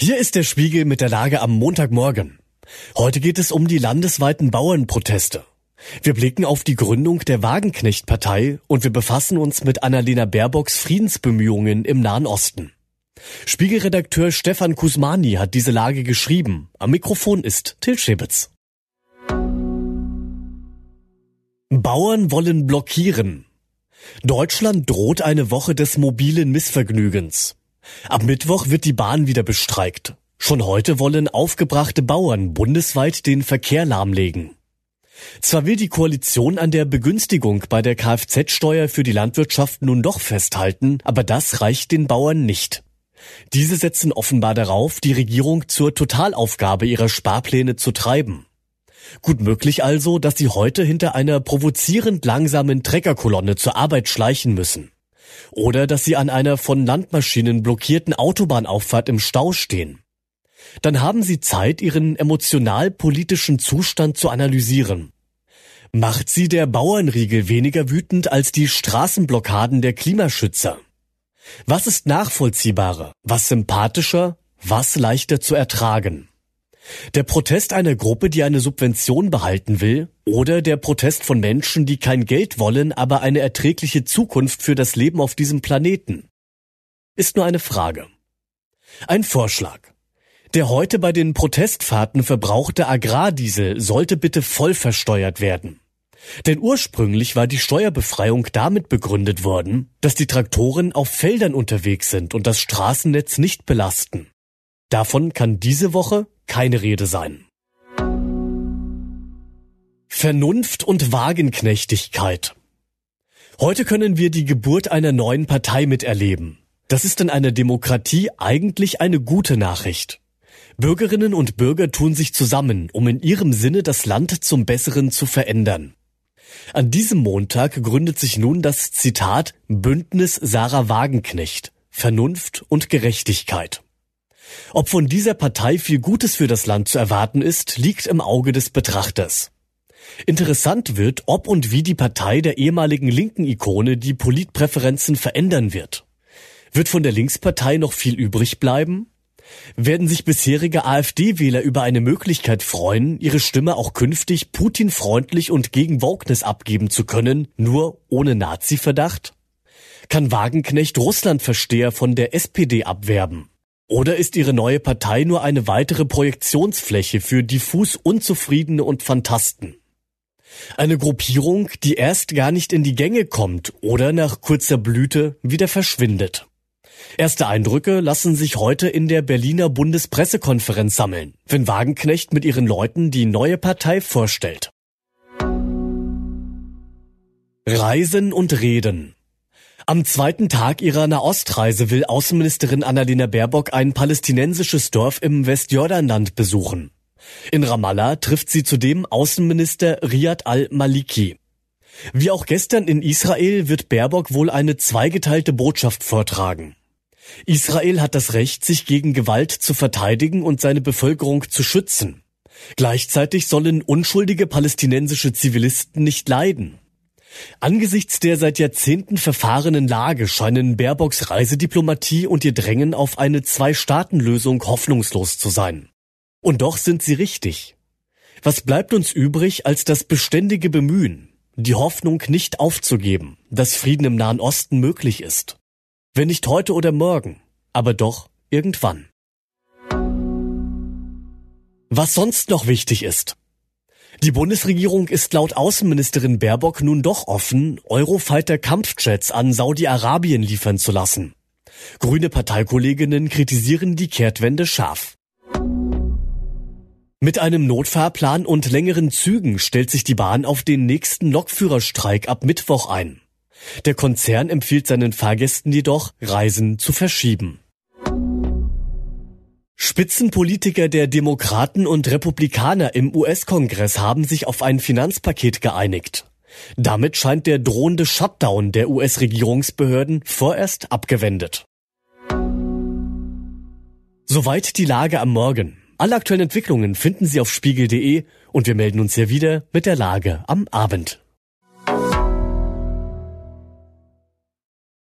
Hier ist der Spiegel mit der Lage am Montagmorgen. Heute geht es um die landesweiten Bauernproteste. Wir blicken auf die Gründung der Wagenknecht-Partei und wir befassen uns mit Annalena Baerbocks Friedensbemühungen im Nahen Osten. Spiegelredakteur Stefan Kusmani hat diese Lage geschrieben. Am Mikrofon ist Till Schäbitz. Bauern wollen blockieren. Deutschland droht eine Woche des mobilen Missvergnügens. Ab Mittwoch wird die Bahn wieder bestreikt. Schon heute wollen aufgebrachte Bauern bundesweit den Verkehr lahmlegen. Zwar will die Koalition an der Begünstigung bei der Kfz-Steuer für die Landwirtschaft nun doch festhalten, aber das reicht den Bauern nicht. Diese setzen offenbar darauf, die Regierung zur Totalaufgabe ihrer Sparpläne zu treiben. Gut möglich also, dass sie heute hinter einer provozierend langsamen Treckerkolonne zur Arbeit schleichen müssen. Oder dass sie an einer von Landmaschinen blockierten Autobahnauffahrt im Stau stehen. Dann haben sie Zeit, ihren emotional-politischen Zustand zu analysieren. Macht sie der Bauernriegel weniger wütend als die Straßenblockaden der Klimaschützer? Was ist nachvollziehbarer, was sympathischer, was leichter zu ertragen? Der Protest einer Gruppe, die eine Subvention behalten will, oder der Protest von Menschen, die kein Geld wollen, aber eine erträgliche Zukunft für das Leben auf diesem Planeten? Ist nur eine Frage. Ein Vorschlag. Der heute bei den Protestfahrten verbrauchte Agrardiesel sollte bitte voll versteuert werden. Denn ursprünglich war die Steuerbefreiung damit begründet worden, dass die Traktoren auf Feldern unterwegs sind und das Straßennetz nicht belasten. Davon kann diese Woche keine Rede sein. Vernunft und Wagenknechtigkeit. Heute können wir die Geburt einer neuen Partei miterleben. Das ist in einer Demokratie eigentlich eine gute Nachricht. Bürgerinnen und Bürger tun sich zusammen, um in ihrem Sinne das Land zum Besseren zu verändern. An diesem Montag gründet sich nun das Zitat Bündnis Sarah Wagenknecht Vernunft und Gerechtigkeit. Ob von dieser Partei viel Gutes für das Land zu erwarten ist, liegt im Auge des Betrachters. Interessant wird, ob und wie die Partei der ehemaligen linken Ikone die Politpräferenzen verändern wird. Wird von der Linkspartei noch viel übrig bleiben? Werden sich bisherige AfD-Wähler über eine Möglichkeit freuen, ihre Stimme auch künftig Putin-freundlich und gegen Wokeness abgeben zu können, nur ohne Nazi-Verdacht? Kann Wagenknecht Russlandversteher von der SPD abwerben? Oder ist ihre neue Partei nur eine weitere Projektionsfläche für diffus Unzufriedene und Fantasten? Eine Gruppierung, die erst gar nicht in die Gänge kommt oder nach kurzer Blüte wieder verschwindet. Erste Eindrücke lassen sich heute in der Berliner Bundespressekonferenz sammeln, wenn Wagenknecht mit ihren Leuten die neue Partei vorstellt. Reisen und Reden. Am zweiten Tag ihrer Nahostreise will Außenministerin Annalena Baerbock ein palästinensisches Dorf im Westjordanland besuchen. In Ramallah trifft sie zudem Außenminister Riyad al-Maliki. Wie auch gestern in Israel wird Baerbock wohl eine zweigeteilte Botschaft vortragen. Israel hat das Recht, sich gegen Gewalt zu verteidigen und seine Bevölkerung zu schützen. Gleichzeitig sollen unschuldige palästinensische Zivilisten nicht leiden. Angesichts der seit Jahrzehnten verfahrenen Lage scheinen Baerbocks Reisediplomatie und ihr Drängen auf eine Zwei-Staaten-Lösung hoffnungslos zu sein. Und doch sind sie richtig. Was bleibt uns übrig als das beständige Bemühen, die Hoffnung nicht aufzugeben, dass Frieden im Nahen Osten möglich ist? Wenn nicht heute oder morgen, aber doch irgendwann. Was sonst noch wichtig ist. Die Bundesregierung ist laut Außenministerin Baerbock nun doch offen, Eurofighter Kampfjets an Saudi-Arabien liefern zu lassen. Grüne Parteikolleginnen kritisieren die Kehrtwende scharf. Mit einem Notfahrplan und längeren Zügen stellt sich die Bahn auf den nächsten Lokführerstreik ab Mittwoch ein. Der Konzern empfiehlt seinen Fahrgästen jedoch, Reisen zu verschieben. Spitzenpolitiker der Demokraten und Republikaner im US-Kongress haben sich auf ein Finanzpaket geeinigt. Damit scheint der drohende Shutdown der US-Regierungsbehörden vorerst abgewendet. Soweit die Lage am Morgen. Alle aktuellen Entwicklungen finden Sie auf spiegel.de und wir melden uns hier wieder mit der Lage am Abend.